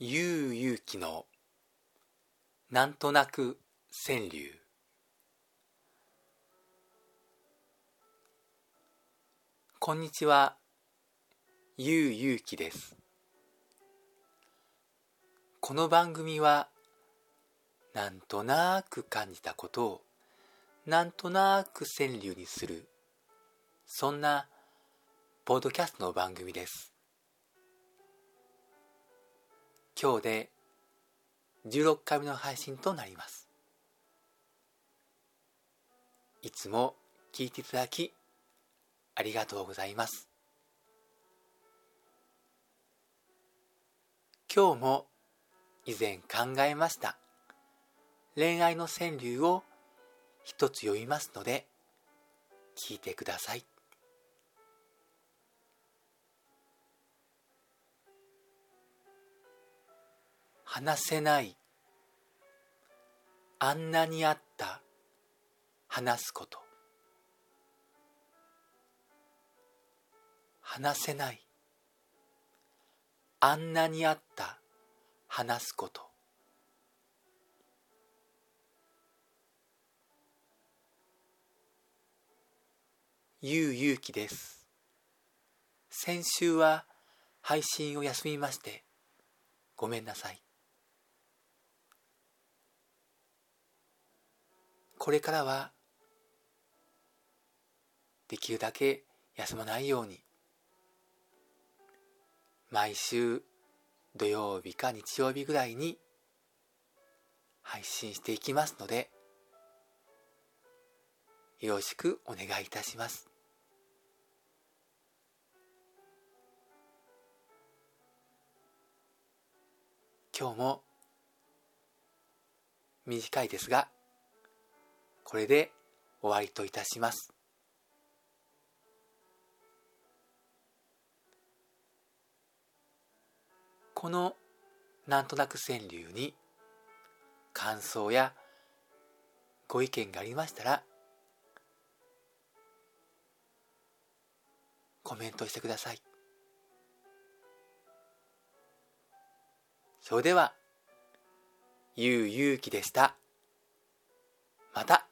ゆうゆうきのなんとなく川柳。こんにちは。ゆうゆうきです。この番組はなんとなく感じたことをなんとなく川柳にするそんなポッドキャストの番組です。今日で16回目の配信となります。いつも聞いていただきありがとうございます。今日も以前考えました恋愛の川柳を一つ読みますので聞いてください。話せない。あんなにあった。話すこと。話せない。あんなにあった。話すこと。ゆうゆうきです。先週は配信を休みまして。ごめんなさい。これからはできるだけ休まないように。毎週土曜日か日曜日ぐらいに配信していきますのでよろしくお願いいたします。今日も短いですがこれで終わりといたします。このなんとなく川柳に感想やご意見がありましたらコメントしてください。それではゆうゆうきでした。また。